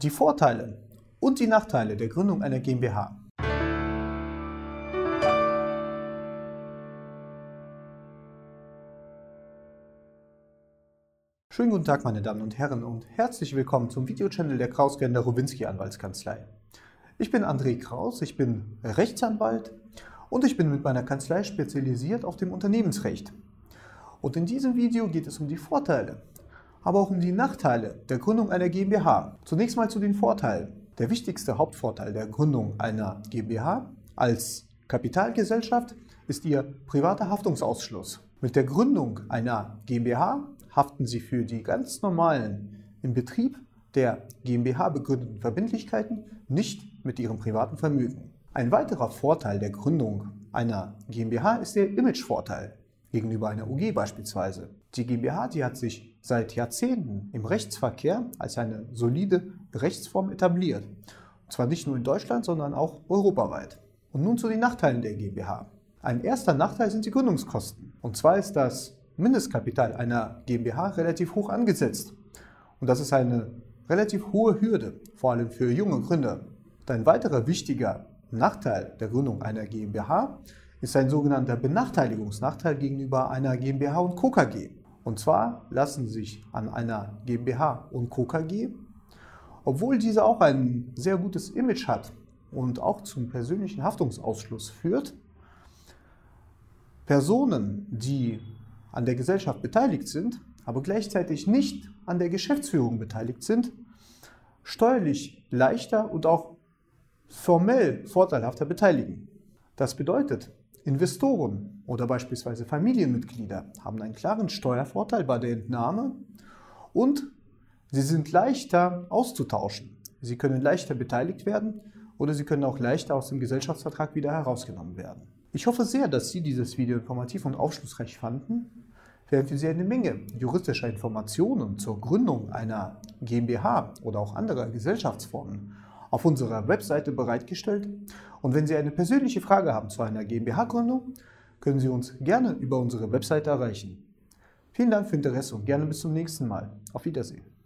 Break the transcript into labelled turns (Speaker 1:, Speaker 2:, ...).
Speaker 1: Die Vorteile und die Nachteile der Gründung einer GmbH. Schönen guten Tag, meine Damen und Herren, und herzlich willkommen zum Videochannel der Krausgender Rowinski Anwaltskanzlei. Ich bin André Kraus, ich bin Rechtsanwalt und ich bin mit meiner Kanzlei spezialisiert auf dem Unternehmensrecht. Und in diesem Video geht es um die Vorteile, aber auch um die Nachteile der Gründung einer GmbH. Zunächst mal zu den Vorteilen. Der wichtigste Hauptvorteil der Gründung einer GmbH als Kapitalgesellschaft ist ihr privater Haftungsausschluss. Mit der Gründung einer GmbH haften Sie für die ganz normalen im Betrieb der GmbH begründeten Verbindlichkeiten nicht mit Ihrem privaten Vermögen. Ein weiterer Vorteil der Gründung einer GmbH ist der Imagevorteil gegenüber einer UG beispielsweise. Die GmbH, die hat sich seit Jahrzehnten im Rechtsverkehr als eine solide Rechtsform etabliert. Und zwar nicht nur in Deutschland, sondern auch europaweit. Und nun zu den Nachteilen der GmbH. Ein erster Nachteil sind die Gründungskosten. Und zwar ist das Mindestkapital einer GmbH relativ hoch angesetzt. Und das ist eine relativ hohe Hürde, vor allem für junge Gründer. Und ein weiterer wichtiger Nachteil der Gründung einer GmbH ist ein sogenannter Benachteiligungsnachteil gegenüber einer GmbH und Co. KG. Und zwar lassen sich an einer GmbH und Co. KG, obwohl diese auch ein sehr gutes Image hat und auch zum persönlichen Haftungsausschluss führt, Personen, die an der Gesellschaft beteiligt sind, aber gleichzeitig nicht an der Geschäftsführung beteiligt sind, steuerlich leichter und auch formell vorteilhafter beteiligen. Das bedeutet, Investoren oder beispielsweise Familienmitglieder haben einen klaren Steuervorteil bei der Entnahme und sie sind leichter auszutauschen. Sie können leichter beteiligt werden oder sie können auch leichter aus dem Gesellschaftsvertrag wieder herausgenommen werden. Ich hoffe sehr, dass Sie dieses Video informativ und aufschlussreich fanden. Während wir Sie eine Menge juristischer Informationen zur Gründung einer GmbH oder auch anderer Gesellschaftsformen auf unserer Webseite bereitgestellt. Und wenn Sie eine persönliche Frage haben zu einer GmbH-Gründung, können Sie uns gerne über unsere Webseite erreichen. Vielen Dank für Ihr Interesse und gerne bis zum nächsten Mal. Auf Wiedersehen.